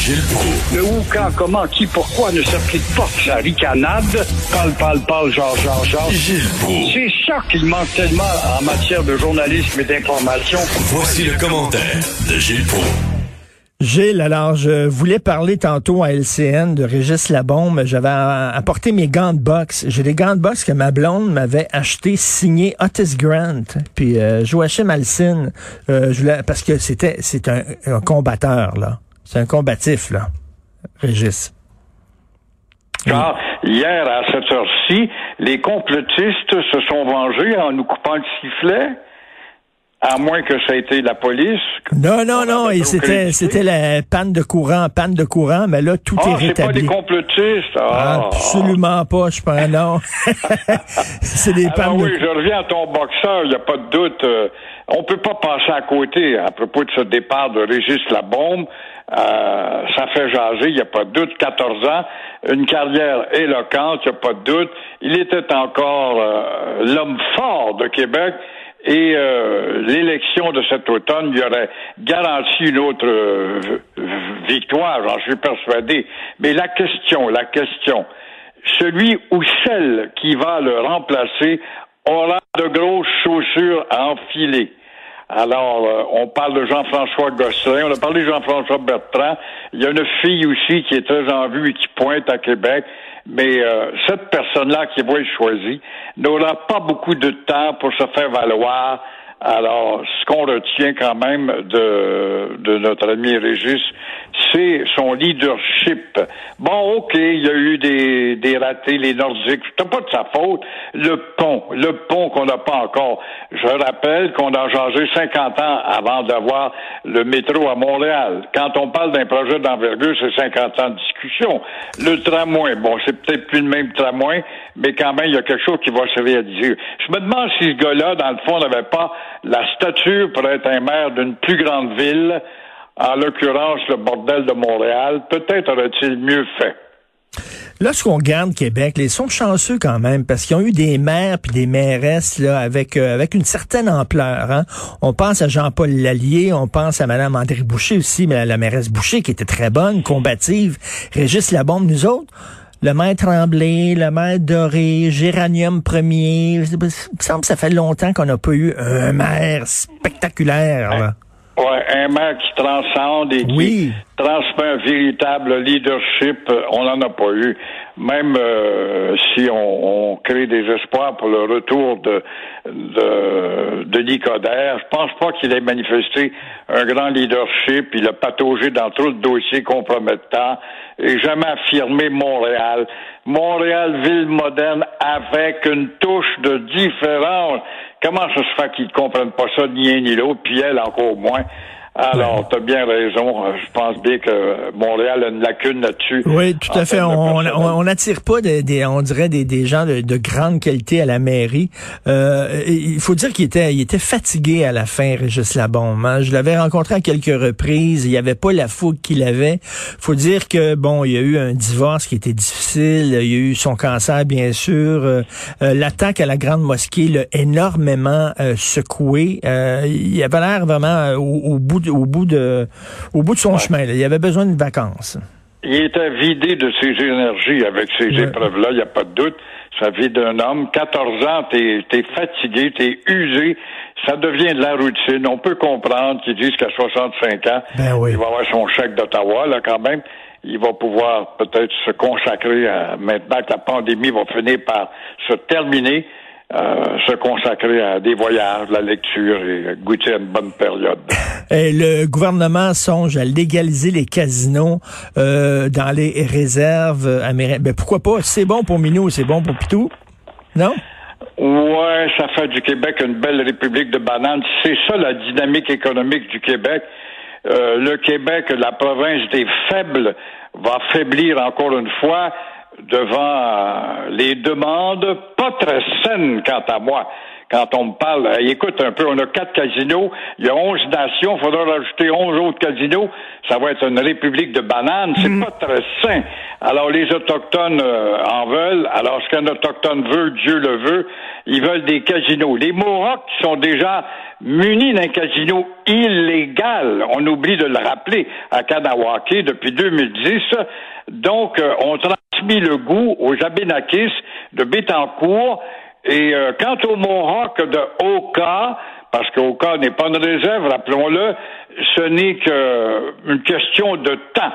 Gilles Proulx. Le où, quand, comment, qui, pourquoi ne s'applique pas sa ricanade? Parle, parle, parle, genre, genre, genre. Gilles Proulx. C'est ça qu'il manque tellement en matière de journalisme et d'information. Voici le commentaire de Gilles Proulx. Gilles, alors je voulais parler tantôt à LCN de Régis Labombe. J'avais apporté mes gants de boxe. J'ai des gants de boxe que ma blonde m'avait acheté signés Otis Grant. Puis euh, Joachim Alcine, euh, je voulais, parce que c'était c'est un, un combatteur là. C'est un combatif là, Régis. Car hier à cette heure-ci, les complotistes se sont vengés en nous coupant le sifflet. À moins que ça ait été la police. Non, non, non, et c'était, c'était la panne de courant, panne de courant, mais là, tout Ah, est c'est pas rétabli. des complotistes. Ah. Absolument pas, je pense, non. c'est des Alors pannes de oui, je reviens à ton boxeur, il n'y a pas de doute. euh, on peut pas passer à côté à propos de ce départ de Régis Labombe. Euh, ça fait jaser, il n'y a pas de doute. 14 ans, une carrière éloquente, il n'y a pas de doute. Il était encore euh, l'homme fort de Québec. Et euh, l'élection de cet automne lui aurait garanti une autre victoire, j'en suis persuadé. Mais la question, la question, celui ou celle qui va le remplacer aura de grosses chaussures à enfiler. Alors, euh, on parle de Jean-François Gosselin, on a parlé de Jean-François Bertrand. Il y a une fille aussi qui est très en vue et qui pointe à Québec. Mais euh, cette personne-là qui va être choisie n'aura pas beaucoup de temps pour se faire valoir. Alors, ce qu'on retient quand même de, de notre ami Régis, c'est son leadership. Bon, OK, il y a eu des, des ratés, les Nordiques, c'est pas de sa faute. Le pont, le pont qu'on n'a pas encore. Je rappelle qu'on a changé 50 ans avant d'avoir le métro à Montréal. Quand on parle d'un projet d'envergure, c'est 50 ans de discussion. Le tramway, bon, c'est peut-être plus le même tramway, mais quand même, il y a quelque chose qui va se réaliser. Je me demande si ce gars-là, dans le fond, n'avait pas la stature pour être un maire d'une plus grande ville, en l'occurrence le bordel de Montréal. Peut-être aurait-il mieux fait. Lorsqu'on regarde Québec, ils sont chanceux quand même parce qu'ils ont eu des maires puis des mairesses là avec euh, avec une certaine ampleur. Hein. On pense à Jean-Paul Lallier, on pense à Madame André Boucher aussi, mais la mairesse Boucher qui était très bonne, combative. Régis Labombe, nous autres. Le maire Tremblay, le maire Doré, Géranium Premier. Il me semble que ça fait longtemps qu'on n'a pas eu un maire spectaculaire. Là. Ouais, un maire qui transcende et qui Oui. transmet un véritable leadership, euh, on n'en a pas eu. Même euh, si on, on crée des espoirs pour le retour de de, de Nicodère, je pense pas qu'il ait manifesté un grand leadership. Il a pataugé dans trop de dossiers compromettants et jamais affirmé Montréal. Montréal, ville moderne avec une touche de différence. Comment ça se fait qu'ils ne comprennent pas ça, ni un ni l'autre, puis elle encore moins? Alors, tu as bien raison. Je pense bien que Montréal a une lacune là-dessus. Oui, tout à fait. On personnel. on- on n'attire pas des, des- on dirait des, des gens de, de grande qualité à la mairie. Euh, il faut dire qu'il était, il était fatigué à la fin, Régis Labombe. hein. Je l'avais rencontré à quelques reprises. Il n'y avait pas la fougue qu'il avait. faut dire que bon, il y a eu un divorce qui était difficile. Il y a eu son cancer, bien sûr. Euh, euh, L'attaque à la grande mosquée l'a énormément euh, secoué. Euh, il avait l'air vraiment euh, au, au bout, de, au bout de, au bout de son chemin. là. Il avait besoin de vacances. Il était vidé de ses énergies avec ces Ouais. épreuves-là, il n'y a pas de doute. Ça vie d'un homme. 14 ans, t'es es fatigué, t'es usé. Ça devient de la routine. On peut comprendre qu'ils disent qu'à 65 ans, Ben oui. il va avoir son chèque d'Ottawa, là, quand même. Il va pouvoir peut-être se consacrer à, maintenant que la pandémie va finir par se terminer, euh, se consacrer à des voyages, la lecture et goûter à une bonne période. Et le gouvernement songe à légaliser les casinos euh, dans les réserves américaines. Ben pourquoi pas? C'est bon pour Minou, c'est bon pour Pitou. Non? Ouais, ça fait du Québec une belle république de bananes. C'est ça la dynamique économique du Québec. Euh, le Québec, la province des faibles, va faiblir encore une fois devant euh, les demandes pas très saines, quant à moi, quand on me parle. écoute un peu, on a quatre casinos, il y a onze nations, il faudra rajouter onze autres casinos. Ça va être une république de bananes. C'est mm. pas très sain. Alors les autochtones euh, en veulent. Alors ce qu'un autochtone veut, Dieu le veut. Ils veulent des casinos. Les Mohawks sont déjà munis d'un casino illégal. On oublie de le rappeler à Kanawake depuis 2010. Donc, euh, on transmis le goût aux Abénakis de Bétancourt. Et euh, quant aux Mohawks de Oka, parce qu'Oka n'est pas une réserve, rappelons-le, ce n'est qu'une question de temps.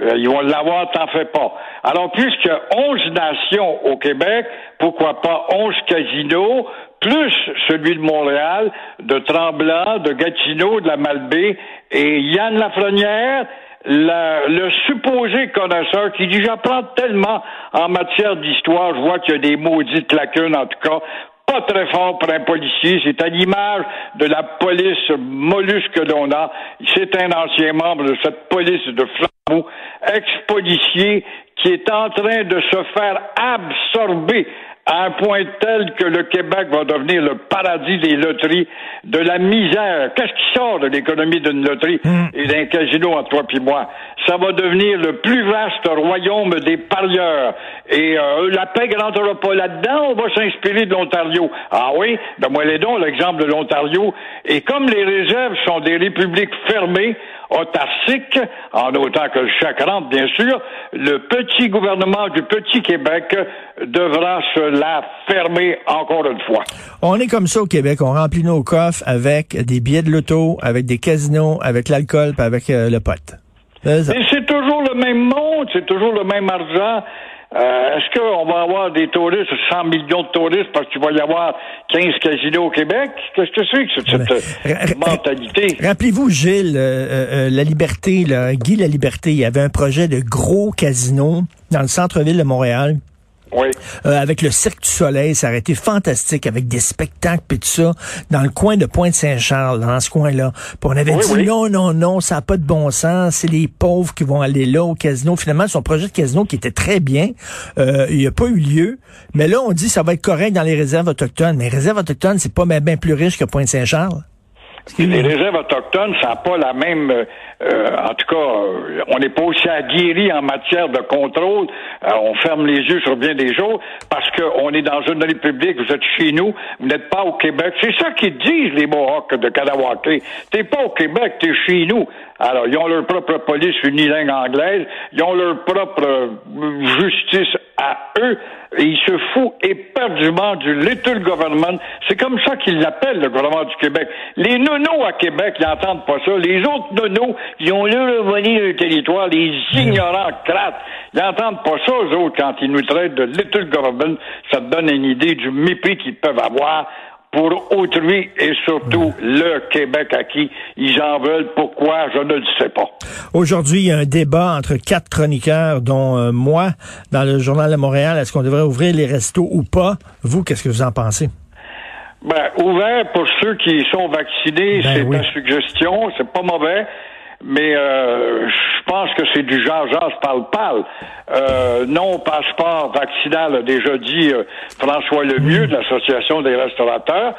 Euh, ils vont l'avoir, t'en fais pas. Alors, puisque 11 nations au Québec, pourquoi pas 11 casinos, plus celui de Montréal, de Tremblant, de Gatineau, de la Malbaie, et Yann Lafrenière, le supposé connaisseur qui dit j'apprends tellement en matière d'histoire, je vois qu'il y a des maudites lacunes en tout cas, pas très fort pour un policier. C'est à l'image de la police mollusque que l'on a. C'est un ancien membre de cette police de Flambeau, ex-policier, qui est en train de se faire absorber à un point tel que le Québec va devenir le paradis des loteries, de la misère. Qu'est-ce qui sort de l'économie d'une loterie hmm. et d'un casino entre toi et moi? Ça va devenir le plus vaste royaume des parieurs. Et euh, la paix ne rentrera pas là-dedans, on va s'inspirer de l'Ontario. Ah oui? Ben moi, les dons, l'exemple de l'Ontario. Et comme les réserves sont des républiques fermées, autarciques, en autant que chaque rentre, bien sûr, le petit gouvernement du petit Québec devra se la fermer encore une fois. On est comme ça au Québec, on remplit nos coffres avec des billets de loto, avec des casinos, avec l'alcool, avec euh, le pote. Et c'est toujours le même monde, c'est toujours le même argent. Euh, est-ce qu'on va avoir des touristes, 100 millions de touristes, parce qu'il va y avoir 15 casinos au Québec? Qu'est-ce que c'est que cette, cette mentalité? Rappelez-vous, Gilles, euh, euh, La Liberté, là, Guy La Liberté, il y avait un projet de gros casino dans le centre-ville de Montréal. Oui. Euh, avec le Cirque du Soleil, ça aurait été fantastique avec des spectacles et tout ça dans le coin de Pointe-Saint-Charles, dans ce coin-là. on avait dit non, non, non, ça n'a pas de bon sens, c'est les pauvres qui vont aller là au casino. Finalement, son projet de casino qui était très bien, euh, il n'a pas eu lieu. Mais là, on dit ça va être correct dans les réserves autochtones. Mais les réserves autochtones, c'est pas bien plus riche que Pointe-Saint-Charles. Les réserves autochtones, ça n'a pas la même. Euh, en tout cas, euh, on n'est pas aussi aguerri en matière de contrôle. Euh, on ferme les yeux sur bien des choses parce qu'on est dans une république. Vous êtes chez nous, vous n'êtes pas au Québec. C'est ça qu'ils disent les Mohawks de Tu T'es pas au Québec, t'es chez nous. Alors, ils ont leur propre police unilingue anglaise, ils ont leur propre justice à eux, ils se foutent éperdument du little government. C'est comme ça qu'ils l'appellent, le gouvernement du Québec. Les nonos à Québec, ils n'entendent pas ça. Les autres nonos, ils ont leur revenu le territoire, les ignorants crates, ils n'entendent pas ça, eux autres, quand ils nous traitent de little government. Ça te donne une idée du mépris qu'ils peuvent avoir pour autrui et surtout le Québec à qui ils en veulent. Pourquoi, je ne le sais pas. Aujourd'hui, il y a un débat entre quatre chroniqueurs, dont euh, moi, dans le Journal de Montréal. Est-ce qu'on devrait ouvrir les restos ou pas? Vous, qu'est-ce que vous en pensez? Ben, ouvert pour ceux qui sont vaccinés, ben c'est une suggestion, c'est pas mauvais mais euh, je pense que c'est du genre-genre parle-parle. Euh, non passeport vaccinal a déjà dit euh, François Lemieux de l'Association des restaurateurs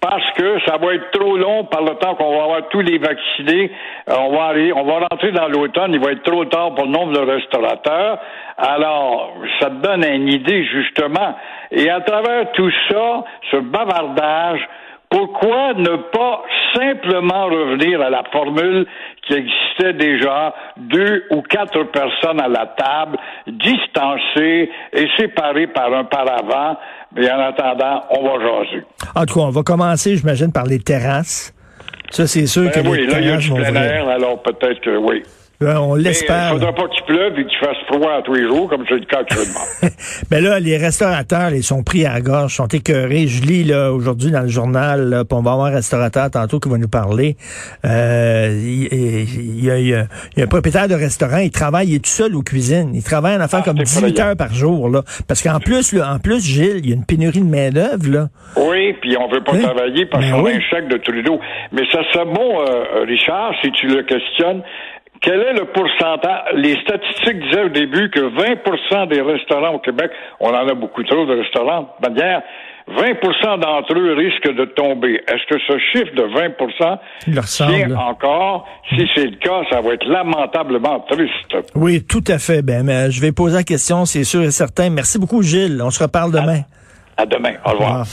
parce que ça va être trop long par le temps qu'on va avoir tous les vaccinés. Euh, on va aller, on va rentrer dans l'automne, il va être trop tard pour le nombre de restaurateurs. Alors, ça te donne une idée justement. Et à travers tout ça, ce bavardage, pourquoi ne pas simplement revenir à la formule qui existait déjà, deux ou quatre personnes à la table, distancées et séparées par un paravent, mais en attendant, on va jaser. En tout cas, on va commencer, j'imagine, par les terrasses. Ça, c'est sûr ben que oui, les là, il y a du plein air, alors peut-être que oui. Ben, on l'espère. Il ne faudra pas qu'il pleuve et qu'il fasse froid tous les jours, comme c'est le cas actuellement. Mais là, les restaurateurs, ils sont pris à la gorge, sont écœurés. Je lis là aujourd'hui dans le journal, là, on va avoir un restaurateur tantôt qui va nous parler. Euh, il, y a, un propriétaire de restaurant, il travaille, il est tout seul aux cuisines. Il travaille en affaire ah, comme 18 heures par jour. Là, parce qu'en plus, là, en plus, Gilles, il y a une pénurie de main-d'œuvre. Là. Oui, puis on veut pas travailler parce ben qu'on a un chèque de Trudeau. Mais ça serait bon, euh, Richard, si tu le questionnes, quel est le pourcentage? Les statistiques disaient au début que 20% des restaurants au Québec, on en a beaucoup trop de restaurants, de manière, 20% d'entre eux risquent de tomber. Est-ce que ce chiffre de 20 Il leur tient encore? Si c'est le cas, ça va être lamentablement triste. Oui, tout à fait. Ben, mais je vais poser la question, c'est sûr et certain. Merci beaucoup, Gilles. On se reparle demain. À demain. Au revoir. Au revoir.